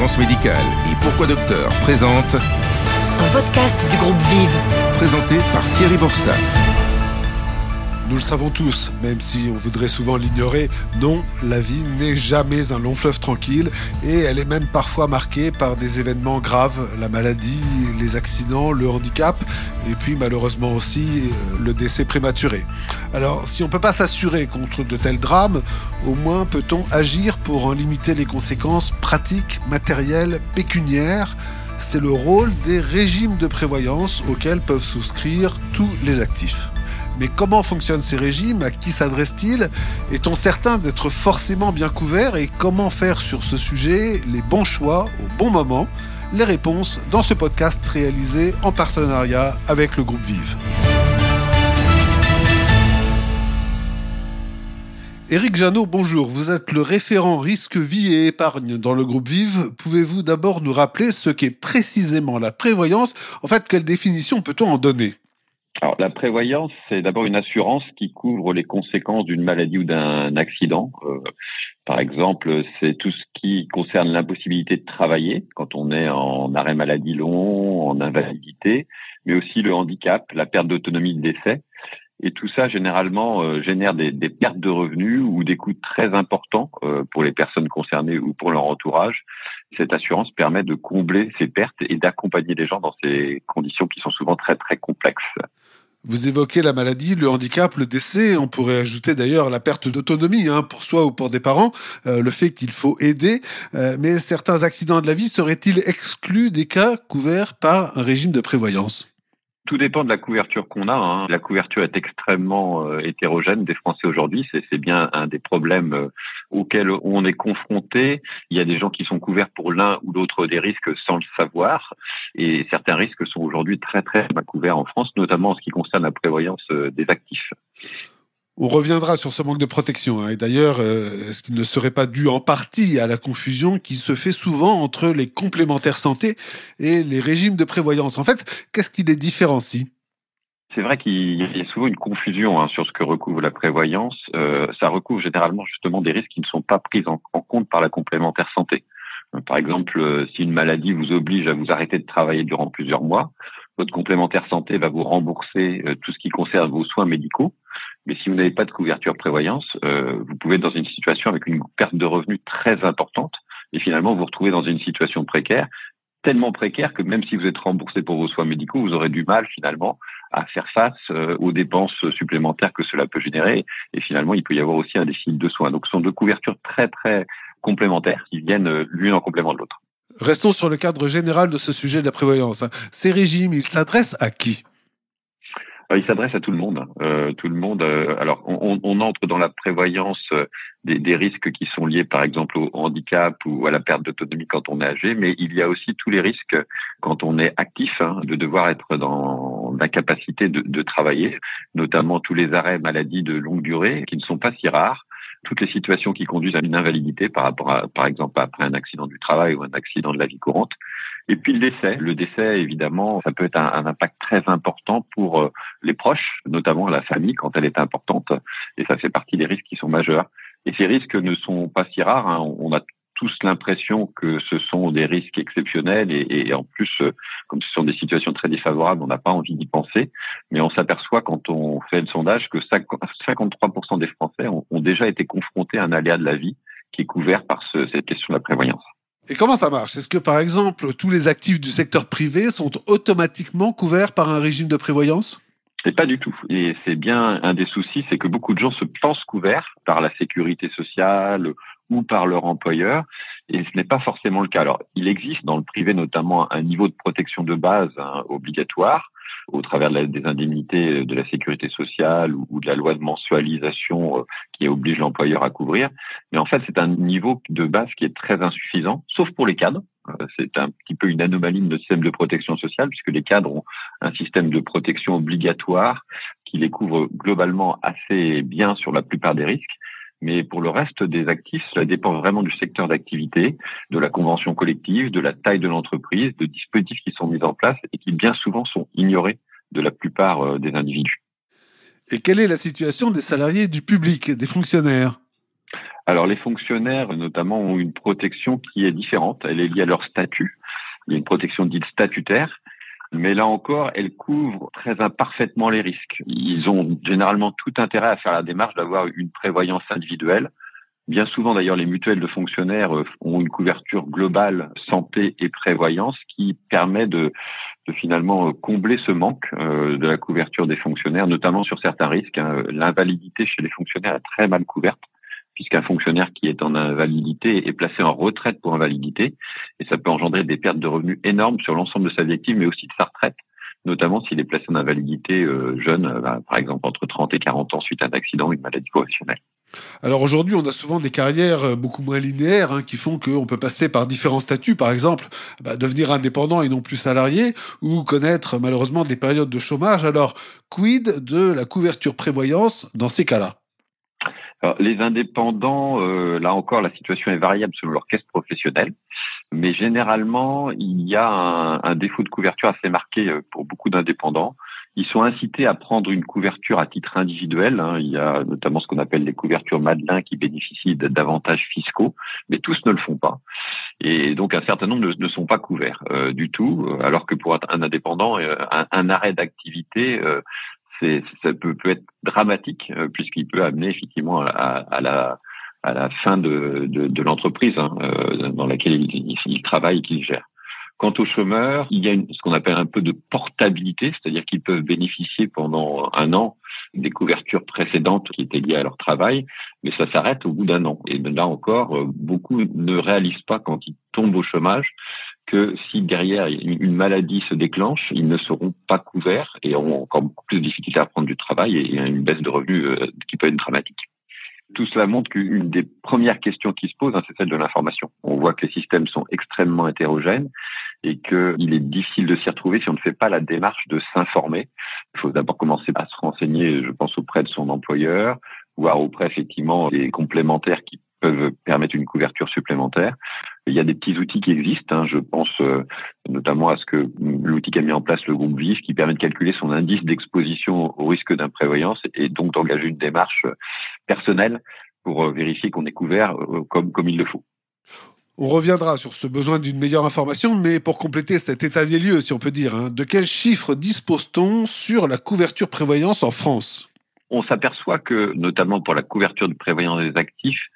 Fréquence médicale et Pourquoi Docteur? Présente Un podcast du groupe Vive. présenté par Thierry Borsat. Nous le savons tous, même si on voudrait souvent l'ignorer, non, la vie n'est jamais un long fleuve tranquille et elle est même parfois marquée par des événements graves, la maladie, les accidents, le handicap et puis malheureusement aussi euh, le décès prématuré. Alors si on ne peut pas s'assurer contre de tels drames, au moins peut-on agir pour en limiter les conséquences pratiques, matérielles, pécuniaires c'est le rôle des régimes de prévoyance auxquels peuvent souscrire tous les actifs. Mais comment fonctionnent ces régimes? À qui s'adressent-ils? Est-on certain d'être forcément bien couvert? Et comment faire sur ce sujet les bons choix au bon moment? Les réponses dans ce podcast réalisé en partenariat avec le groupe Vive. Éric Janot, bonjour. Vous êtes le référent risque vie et épargne dans le groupe Vive. Pouvez-vous d'abord nous rappeler ce qu'est précisément la prévoyance? En fait, quelle définition peut-on en donner? Alors, la prévoyance, c'est d'abord une assurance qui couvre les conséquences d'une maladie ou d'un accident. Euh, par exemple, c'est tout ce qui concerne l'impossibilité de travailler quand on est en arrêt maladie long, en invalidité, mais aussi le handicap, la perte d'autonomie de décès. Et tout ça, généralement, euh, génère des, pertes de revenus ou des coûts très importants euh, pour les personnes concernées ou pour leur entourage. Cette assurance permet de combler ces pertes et d'accompagner les gens dans ces conditions qui sont souvent très, très complexes. Vous évoquez la maladie, le handicap, le décès. On pourrait ajouter d'ailleurs la perte d'autonomie hein, pour soi ou pour des parents, euh, le fait qu'il faut aider. Mais certains accidents de la vie seraient-ils exclus des cas couverts par un régime de prévoyance? Tout dépend de la couverture qu'on a. Hein. La couverture est extrêmement euh, hétérogène des Français aujourd'hui. C'est bien un des problèmes euh, auxquels on est confronté. Il y a des gens qui sont couverts pour l'un ou l'autre des risques sans le savoir. Et certains risques sont aujourd'hui très très mal couverts en France, notamment en ce qui concerne la prévoyance euh, des actifs. On reviendra sur ce manque de protection. Hein. Et d'ailleurs, euh, est-ce qu'il ne serait pas dû en partie à la confusion qui se fait souvent entre les complémentaires santé et les régimes de prévoyance? En fait, qu'est-ce qui les différencie? C'est vrai qu'il y a souvent une confusion hein, sur ce que recouvre la prévoyance. Euh, ça recouvre généralement justement des risques qui ne sont pas pris en, compte par la complémentaire santé. Par exemple, euh, si une maladie vous oblige à vous arrêter de travailler durant plusieurs mois, votre complémentaire santé va vous rembourser euh, tout ce qui concerne vos soins médicaux. Mais si vous n'avez pas de couverture prévoyance, euh, vous pouvez être dans une situation avec une perte de revenus très importante et finalement vous retrouvez dans une situation précaire, tellement précaire que même si vous êtes remboursé pour vos soins médicaux, vous aurez du mal finalement à faire face euh, aux dépenses supplémentaires que cela peut générer. Et finalement, il peut y avoir aussi un déficit de soins. Donc ce sont deux couvertures très très complémentaires qui viennent l'une en complément de l'autre. Restons sur le cadre général de ce sujet de la prévoyance. Ces régimes, ils s'adressent à qui? Il s'adresse à tout le monde. Euh, tout le monde. Euh, alors, on, entre dans la prévoyance euh, des, risques qui sont liés, par exemple, au handicap ou à la perte d'autonomie quand on est âgé, mais il y a aussi tous les risques quand on est actif, hein, de devoir être dans l'incapacité de, de travailler, notamment tous les arrêts maladie de longue durée qui ne sont pas si rares toutes les situations qui conduisent à une invalidité par rapport à, par exemple, après un accident du travail ou un accident de la vie courante. Et puis le décès. Le décès, évidemment, ça peut être un, impact très important pour euh, les proches, notamment la famille quand elle est importante. Et ça fait partie des risques qui sont majeurs. Et ces risques ne sont pas si rares. Hein. On a tous l'impression que ce sont des risques exceptionnels et, et, en plus, euh, comme ce sont des situations très défavorables, on n'a pas envie d'y penser. Mais on s'aperçoit quand on fait le sondage que 53% des Français ont, ont, déjà été confrontés à un aléa de la vie qui est couvert par ce, cette question de la prévoyance. Et comment ça marche? Est-ce que, par exemple, tous les actifs du secteur privé sont automatiquement couverts par un régime de prévoyance? C'est pas du tout. Et c'est bien un des soucis, c'est que beaucoup de gens se pensent couverts par la sécurité sociale ou par leur employeur, et ce n'est pas forcément le cas. Alors, il existe dans le privé notamment un niveau de protection de base hein, obligatoire au travers des indemnités de la sécurité sociale ou, ou, de la loi de mensualisation euh, qui oblige l'employeur à couvrir. Mais en fait, c'est un niveau de base qui est très insuffisant, sauf pour les cadres. Euh, c'est un petit peu une anomalie de notre système de protection sociale, puisque les cadres ont un système de protection obligatoire qui les couvre globalement assez bien sur la plupart des risques. Mais pour le reste des actifs, cela dépend vraiment du secteur d'activité, de la convention collective, de la taille de l'entreprise, de dispositifs qui sont mis en place et qui bien souvent sont ignorés de la plupart euh, des individus. Et quelle est la situation des salariés du public, des fonctionnaires? Alors les fonctionnaires notamment ont une protection qui est différente, elle est liée à leur statut. Il y a une protection dite statutaire, mais là encore, elle couvre très imparfaitement les risques. Ils ont généralement tout intérêt à faire la démarche d'avoir une prévoyance individuelle Bien souvent, d'ailleurs, les mutuelles de fonctionnaires euh, ont une couverture globale santé et prévoyance qui permet de, finalement euh, combler ce manque euh, de la couverture des fonctionnaires, notamment sur certains risques. Hein. L'invalidité chez les fonctionnaires est très mal couverte puisqu'un fonctionnaire qui est en invalidité est placé en retraite pour invalidité, et ça peut engendrer des pertes de revenus énormes sur l'ensemble de sa vie active, mais aussi de sa retraite, notamment s'il est placé en invalidité jeune, bah, par exemple entre 30 et 40 ans suite à un accident ou une maladie professionnelle. Alors aujourd'hui, on a souvent des carrières euh, beaucoup moins linéaires hein, qui font qu'on peut passer par différents statuts, par exemple bah, devenir indépendant et non plus salarié, ou connaître malheureusement des périodes de chômage. Alors, quid de la couverture prévoyance dans ces cas-là? Les indépendants, euh, là encore, la situation est variable selon leur caisse professionnelle, mais généralement, il y a un, défaut de couverture assez marqué euh, pour beaucoup d'indépendants. Ils sont incités à prendre une couverture à titre individuel. Hein. Il y a notamment ce qu'on appelle les couvertures Madelin qui bénéficient d'avantages fiscaux, mais tous ne le font pas. Et donc un certain nombre ne, sont pas couverts euh, du tout, alors que pour un indépendant, un arrêt d'activité ça peut, être dramatique euh, puisqu'il peut amener effectivement à, la fin de, l'entreprise hein, euh, dans laquelle il, il travaille et qu'il gère. Quant aux chômeurs, il y a ce qu'on appelle un peu de portabilité, c'est-à-dire qu'ils peuvent bénéficier pendant un an des couvertures précédentes qui étaient liées à leur travail, mais ça s'arrête au bout d'un an. Et là encore, euh, beaucoup ne réalisent pas quand ils tombent au chômage que si derrière une maladie se déclenche, ils ne seront pas couverts et auront encore beaucoup plus de difficultés à prendre du travail et une baisse de revenus euh, qui peut être dramatique. Tout cela montre qu'une des premières questions qui se posent, hein, c'est celle de l'information. On voit que les systèmes sont extrêmement hétérogènes et qu'il est difficile de s'y retrouver si on ne fait pas la démarche de s'informer. Il faut d'abord commencer par se renseigner, je pense, auprès de son employeur, voire auprès effectivement des complémentaires qui peuvent permettre une couverture supplémentaire. Il y a des petits outils qui existent. Hein. Je pense euh, notamment à ce que l'outil qu'a mis en place le groupe VIF, qui permet de calculer son indice d'exposition au risque d'imprévoyance et donc d'engager une démarche personnelle pour euh, vérifier qu'on est couvert euh, comme, comme il le faut. On reviendra sur ce besoin d'une meilleure information, mais pour compléter cet état des lieux, si on peut dire, hein, de quels chiffres dispose-t-on sur la couverture prévoyance en France? On s'aperçoit que, notamment pour la couverture de prévoyance des actifs,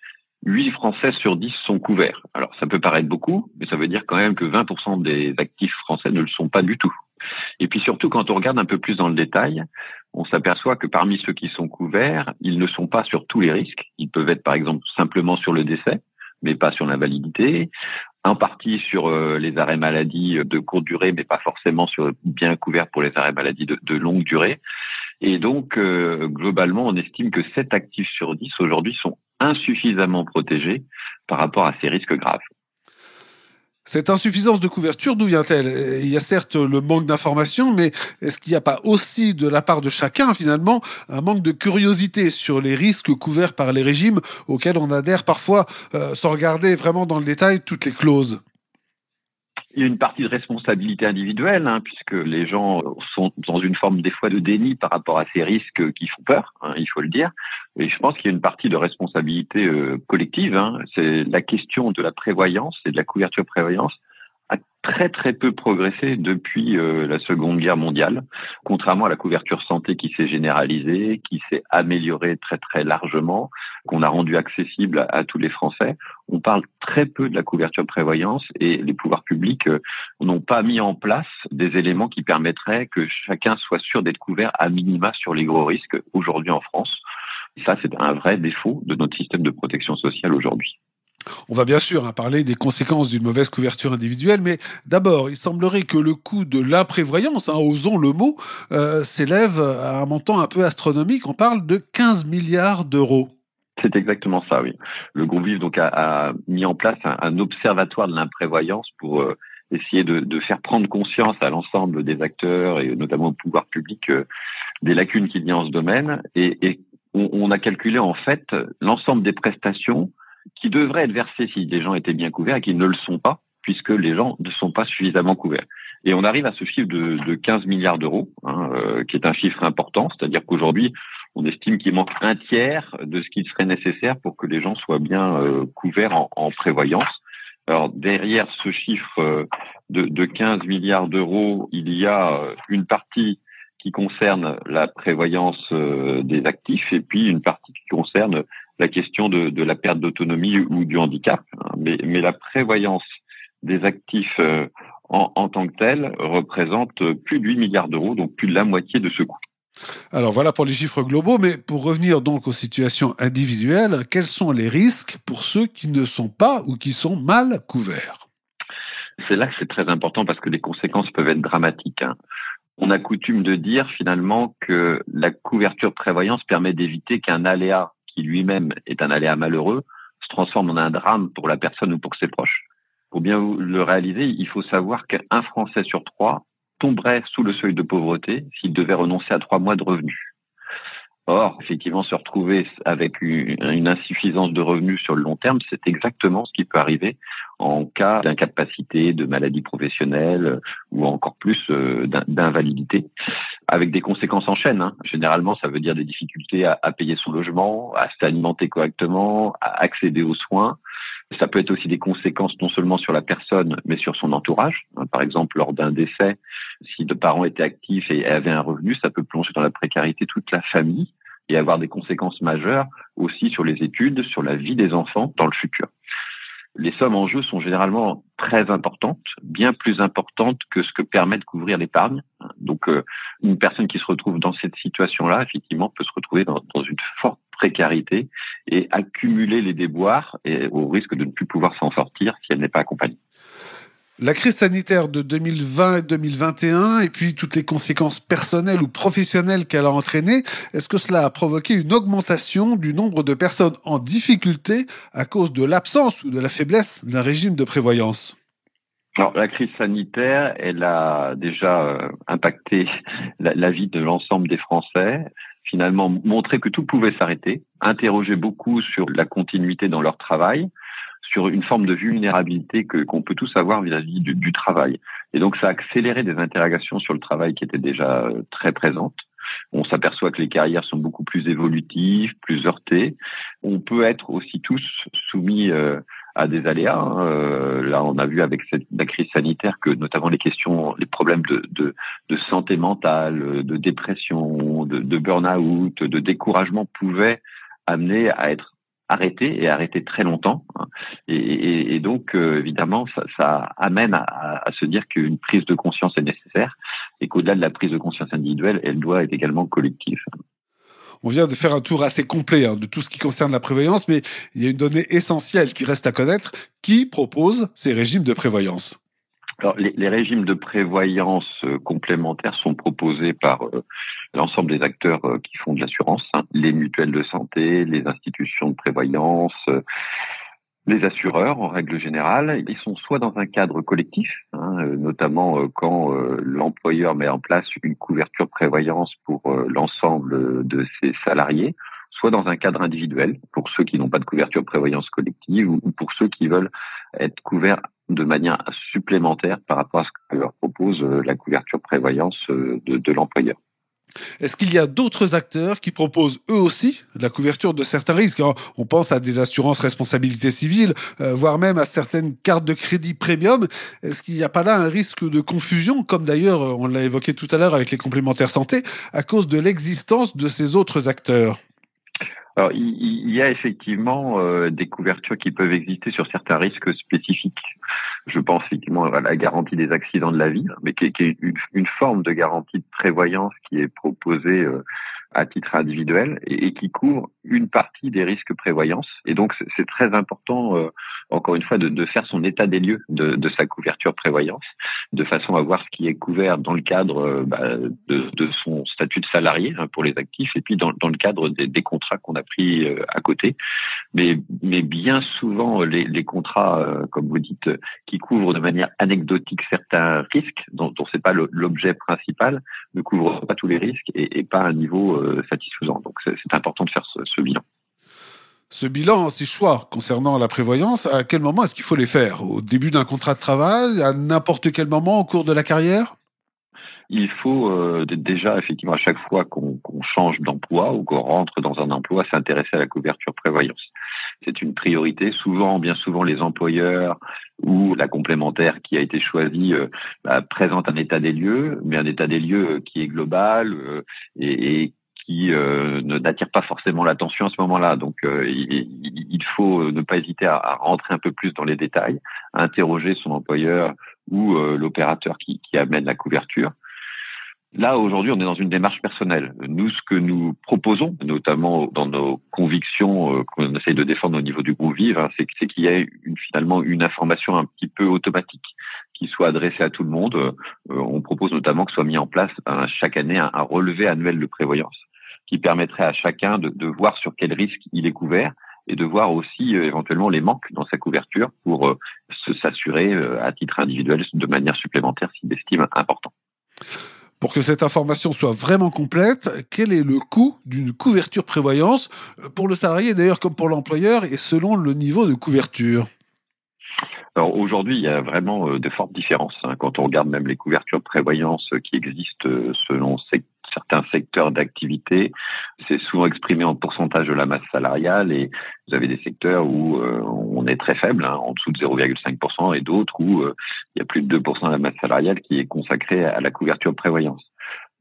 8 Français sur 10 sont couverts. Alors ça peut paraître beaucoup, mais ça veut dire quand même que 20% des actifs français ne le sont pas du tout. Et puis surtout, quand on regarde un peu plus dans le détail, on s'aperçoit que parmi ceux qui sont couverts, ils ne sont pas sur tous les risques. Ils peuvent être par exemple simplement sur le décès, mais pas sur l'invalidité, en partie sur euh, les arrêts maladie de courte durée, mais pas forcément sur bien couverts pour les arrêts maladie de, de longue durée. Et donc, euh, globalement, on estime que 7 actifs sur 10 aujourd'hui sont insuffisamment protégés par rapport à ces risques graves. Cette insuffisance de couverture, d'où vient-elle? Il y a certes le manque d'information, mais est-ce qu'il n'y a pas aussi de la part de chacun, finalement, un manque de curiosité sur les risques couverts par les régimes auxquels on adhère parfois euh, sans regarder vraiment dans le détail toutes les clauses? Il y a une partie de responsabilité individuelle, hein, puisque les gens sont dans une forme des fois de déni par rapport à ces risques qui font peur, hein, il faut le dire. Et je pense qu'il y a une partie de responsabilité euh, collective. Hein. C'est la question de la prévoyance et de la couverture prévoyance très très peu progressé depuis euh, la Seconde Guerre mondiale, contrairement à la couverture santé qui s'est généralisée, qui s'est améliorée très très largement, qu'on a rendu accessible à, tous les Français. On parle très peu de la couverture prévoyance et les pouvoirs publics euh, n'ont pas mis en place des éléments qui permettraient que chacun soit sûr d'être couvert à minima sur les gros risques aujourd'hui en France. Ça, c'est un vrai défaut de notre système de protection sociale aujourd'hui. On va bien sûr hein, parler des conséquences d'une mauvaise couverture individuelle, mais d'abord, il semblerait que le coût de l'imprévoyance, hein, osons le mot, euh, s'élève à un montant un peu astronomique. On parle de 15 milliards d'euros. C'est exactement ça, oui. Le groupe VIV donc a, mis en place un, observatoire de l'imprévoyance pour euh, essayer de, faire prendre conscience à l'ensemble des acteurs et notamment au pouvoir public euh, des lacunes qu'il y a en ce domaine. Et, on a calculé en fait l'ensemble des prestations qui devraient être versés si les gens étaient bien couverts et qui ne le sont pas puisque les gens ne sont pas suffisamment couverts. Et on arrive à ce chiffre de, de 15 milliards d'euros, hein, euh, qui est un chiffre important, c'est-à-dire qu'aujourd'hui, on estime qu'il manque un tiers de ce qui serait nécessaire pour que les gens soient bien euh, couverts en, en, prévoyance. Alors derrière ce chiffre euh, de, de 15 milliards d'euros, il y a une partie qui concerne la prévoyance des actifs et puis une partie qui concerne la question de, de la perte d'autonomie ou du handicap. Mais, mais la prévoyance des actifs en, en tant que tel représente plus de 8 milliards d'euros, donc plus de la moitié de ce coût. Alors voilà pour les chiffres globaux, mais pour revenir donc aux situations individuelles, quels sont les risques pour ceux qui ne sont pas ou qui sont mal couverts? C'est là que c'est très important parce que les conséquences peuvent être dramatiques. On a coutume de dire finalement que la couverture prévoyance permet d'éviter qu'un aléa qui lui-même est un aléa malheureux se transforme en un drame pour la personne ou pour ses proches. Pour bien le réaliser, il faut savoir qu'un Français sur trois tomberait sous le seuil de pauvreté s'il devait renoncer à trois mois de revenus. Or, effectivement, se retrouver avec une insuffisance de revenus sur le long terme, c'est exactement ce qui peut arriver en cas d'incapacité, de maladie professionnelle ou encore plus euh, d'invalidité, avec des conséquences en chaîne. Hein. Généralement, ça veut dire des difficultés à, payer son logement, à s'alimenter correctement, à accéder aux soins. Ça peut être aussi des conséquences non seulement sur la personne, mais sur son entourage. Hein. Par exemple, lors d'un décès, si deux parents étaient actifs et avaient un revenu, ça peut plonger dans la précarité toute la famille et avoir des conséquences majeures aussi sur les études, sur la vie des enfants dans le futur. Les sommes en jeu sont généralement très importantes, bien plus importantes que ce que permet de couvrir l'épargne. Donc, euh, une personne qui se retrouve dans cette situation-là, effectivement, peut se retrouver dans, dans une forte précarité et accumuler les déboires et au risque de ne plus pouvoir s'en sortir si elle n'est pas accompagnée. La crise sanitaire de 2020 et 2021 et puis toutes les conséquences personnelles ou professionnelles qu'elle a entraînées, est-ce que cela a provoqué une augmentation du nombre de personnes en difficulté à cause de l'absence ou de la faiblesse d'un régime de prévoyance? Alors, la crise sanitaire, elle a déjà euh, impacté la, la vie de l'ensemble des Français, finalement montré que tout pouvait s'arrêter, interrogé beaucoup sur la continuité dans leur travail, sur une forme de vulnérabilité que qu'on peut tous avoir vis-à-vis du, du, travail. Et donc ça a accéléré des interrogations sur le travail qui étaient déjà euh, très présentes. On s'aperçoit que les carrières sont beaucoup plus évolutives, plus heurtées. On peut être aussi tous soumis euh, à des aléas. Hein. Euh, là, on a vu avec cette, la crise sanitaire que notamment les questions, les problèmes de, santé mentale, de dépression, de, de burn-out, de découragement pouvaient amener à être arrêter et arrêter très longtemps. Hein. Et, donc, euh, évidemment, ça, amène à, à, se dire qu'une prise de conscience est nécessaire et qu'au-delà de la prise de conscience individuelle, elle doit être également collective. On vient de faire un tour assez complet hein, de tout ce qui concerne la prévoyance, mais il y a une donnée essentielle qui reste à connaître. Qui propose ces régimes de prévoyance alors, les, régimes de prévoyance euh, complémentaires sont proposés par euh, l'ensemble des acteurs euh, qui font de l'assurance, hein, les mutuelles de santé, les institutions de prévoyance, les assureurs en règle générale. Ils sont soit dans un cadre collectif, hein, euh, notamment quand l'employeur met en place une couverture prévoyance pour l'ensemble de ses salariés, soit dans un cadre individuel pour ceux qui n'ont pas de couverture prévoyance collective ou pour ceux qui veulent être couverts de manière supplémentaire par rapport à ce que leur propose euh, la couverture prévoyance euh, de, de l'employeur. Est-ce qu'il y a d'autres acteurs qui proposent eux aussi la couverture de certains risques On pense à des assurances responsabilité civile, euh, voire même à certaines cartes de crédit premium. Est-ce qu'il n'y a pas là un risque de confusion, comme d'ailleurs on l'a évoqué tout à l'heure avec les complémentaires santé, à cause de l'existence de ces autres acteurs? Alors, il, y a effectivement euh, des couvertures qui peuvent exister sur certains risques spécifiques. Je pense effectivement à la garantie des accidents de la vie, mais qui est, une, forme de garantie de prévoyance qui est proposée euh, à titre individuel et, qui couvre une partie des risques prévoyance. Et donc, c'est très important, euh, encore une fois, de, faire son état des lieux de, sa couverture prévoyance, de façon à voir ce qui est couvert dans le cadre bah, de, son statut de salarié hein, pour les actifs, et puis dans, dans le cadre des contrats qu'on a pris euh, à côté. Mais, mais bien souvent, les, contrats, euh, comme vous dites, qui couvrent de manière anecdotique certains risques, dont, dont c'est pas l'objet principal, ne couvrent pas tous les risques et, pas à un niveau euh, satisfaisant. Donc, c'est important de faire ce bilan. Ce bilan, ces choix concernant la prévoyance, à quel moment est-ce qu'il faut les faire? Au début d'un contrat de travail, à n'importe quel moment au cours de la carrière? Il faut euh, déjà, effectivement, à chaque fois qu'on change d'emploi ou qu'on rentre dans un emploi, s'intéresser à la couverture prévoyance. C'est une priorité. Souvent, bien souvent, les employeurs ou la complémentaire qui a été choisie euh, bah, un état des lieux, mais un état des lieux euh, qui est global et, et qui euh, n'attire pas forcément l'attention à ce moment-là. Donc, il, faut ne pas hésiter à, à, rentrer un peu plus dans les détails, à interroger son employeur ou l'opérateur qui, qui, amène la couverture, Là, aujourd'hui, on est dans une démarche personnelle. Nous, ce que nous proposons, notamment dans nos convictions euh, qu'on essaye de défendre au niveau du groupe Vive, hein, c'est qu'il y ait une, finalement une information un petit peu automatique qui soit adressée à tout le monde. Euh, on propose notamment que soit mis en place chaque année un, relevé annuel de prévoyance qui permettrait à chacun de, voir sur quel risque il est couvert et de voir aussi euh, éventuellement les manques dans sa couverture pour s'assurer à titre individuel de manière supplémentaire s'il estime important. Pour que cette information soit vraiment complète, quel est le coût d'une couverture prévoyance pour le salarié d'ailleurs comme pour l'employeur et selon le niveau de couverture? Alors aujourd'hui, il y a vraiment euh, de fortes différences. Hein. Quand on regarde même les couvertures prévoyance qui existent euh, selon certains secteurs d'activité, c'est souvent exprimé en pourcentage de la masse salariale et vous avez des secteurs où euh, on est très faible, hein, en dessous de 0,5%, et d'autres où il y a plus de 2% de la masse salariale qui est consacrée à la couverture prévoyance.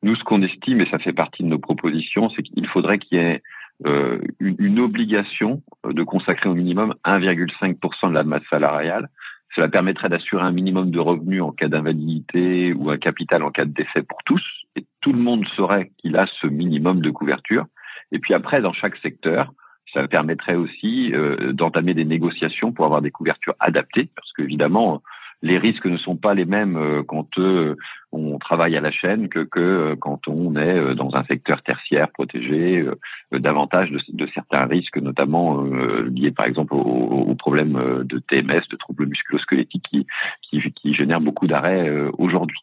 Nous, ce qu'on estime, et ça fait partie de nos propositions, c'est qu'il faudrait qu'il y ait euh, une, obligation de consacrer au minimum 1,5% de la masse salariale. Cela permettrait d'assurer un minimum de revenus en cas d'invalidité ou un capital en cas de décès pour tous. Et tout le monde saurait qu'il a ce minimum de couverture. Et puis après, dans chaque secteur, ça permettrait aussi euh, d'entamer des négociations pour avoir des couvertures adaptées, parce qu'évidemment, les risques ne sont pas les mêmes euh, quand euh, on travaille à la chaîne que, euh, quand on est dans un secteur tertiaire protégé, davantage de, certains risques, notamment liés par exemple aux, problèmes de TMS, de troubles musculo-squelettiques qui, qui génèrent beaucoup d'arrêts aujourd'hui.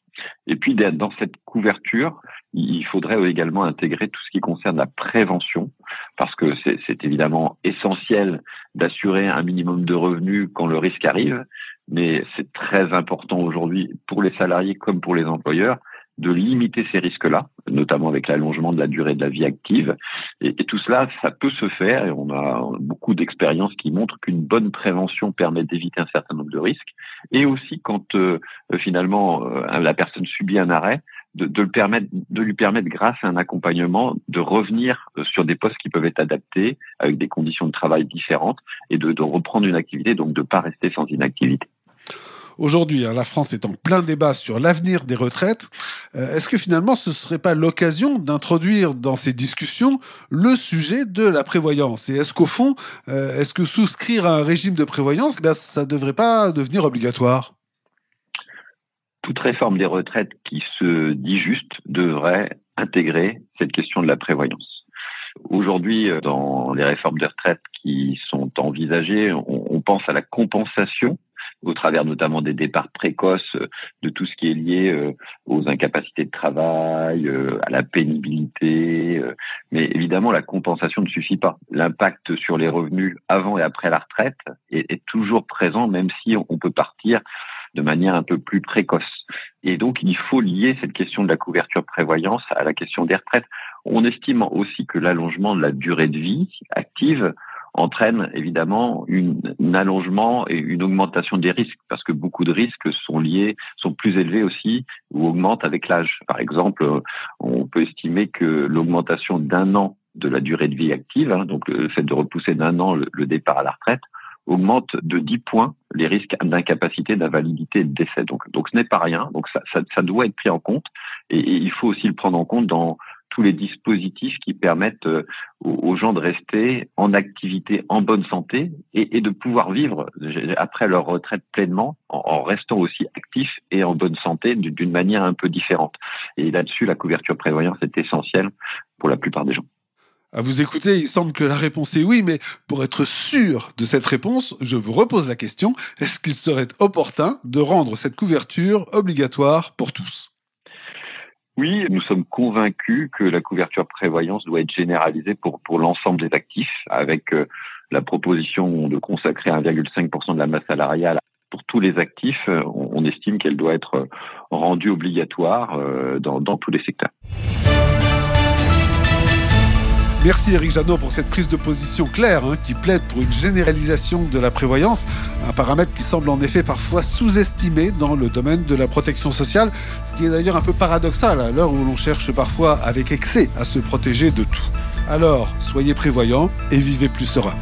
Et puis dans cette couverture, il faudrait également intégrer tout ce qui concerne la prévention, parce que c'est évidemment essentiel d'assurer un minimum de revenus quand le risque arrive, mais c'est très important aujourd'hui pour les salariés comme pour les employeurs de limiter ces risques-là, notamment avec l'allongement de la durée de la vie active. Et, tout cela, ça peut se faire, et on a beaucoup d'expériences qui montrent qu'une bonne prévention permet d'éviter un certain nombre de risques. Et aussi quand euh, finalement euh, la personne subit un arrêt, de, le permettre, de lui permettre, grâce à un accompagnement, de revenir euh, sur des postes qui peuvent être adaptés, avec des conditions de travail différentes, et de, de reprendre une activité, donc de ne pas rester sans inactivité. Aujourd'hui, hein, la France est en plein débat sur l'avenir des retraites. Euh, est-ce que finalement, ce ne serait pas l'occasion d'introduire dans ces discussions le sujet de la prévoyance? Et est-ce qu'au fond, euh, est-ce que souscrire à un régime de prévoyance, eh ça ne devrait pas devenir obligatoire? Toute réforme des retraites qui se dit juste devrait intégrer cette question de la prévoyance. Aujourd'hui, euh, dans les réformes des retraites qui sont envisagées, on, pense à la compensation au travers notamment des départs précoces, euh, de tout ce qui est lié euh, aux incapacités de travail, à la pénibilité. Mais évidemment, la compensation ne suffit pas. L'impact sur les revenus avant et après la retraite est toujours présent, même si on peut partir de manière un peu plus précoce. Et donc, il faut lier cette question de la couverture prévoyance à la question des retraites. On estime aussi que l'allongement de la durée de vie active entraîne évidemment une, un allongement et une augmentation des risques parce que beaucoup de risques sont liés, sont plus élevés aussi ou augmentent avec l'âge. Par exemple, on peut estimer que l'augmentation d'un an de la durée de vie active, hein, donc le fait de repousser d'un an le départ à la retraite, augmente de 10 points les risques d'incapacité, d'invalidité et de décès. Donc, donc ce n'est pas rien. Donc ça, ça, ça, doit être pris en compte et, il faut aussi le prendre en compte dans tous les dispositifs qui permettent euh, aux, gens de rester en activité, en bonne santé et, de pouvoir vivre après leur retraite pleinement en, en restant aussi actifs et en bonne santé d'une manière un peu différente. Et là-dessus, la couverture prévoyance est essentielle pour la plupart des gens. À vous écouter, il semble que la réponse est oui, mais pour être sûr de cette réponse, je vous repose la question, est-ce qu'il serait opportun de rendre cette couverture obligatoire pour tous? Oui, nous sommes convaincus que la couverture prévoyance doit être généralisée pour, pour l'ensemble des actifs, avec euh, la proposition de consacrer 1,5% de la masse salariale pour tous les actifs. On, estime qu'elle doit être rendue obligatoire euh, dans, dans tous les secteurs. Merci Eric Janot pour cette prise de position claire hein, qui plaide pour une généralisation de la prévoyance, un paramètre qui semble en effet parfois sous-estimé dans le domaine de la protection sociale, ce qui est d'ailleurs un peu paradoxal à l'heure où l'on cherche parfois avec excès à se protéger de tout. Alors, soyez prévoyants et vivez plus serein.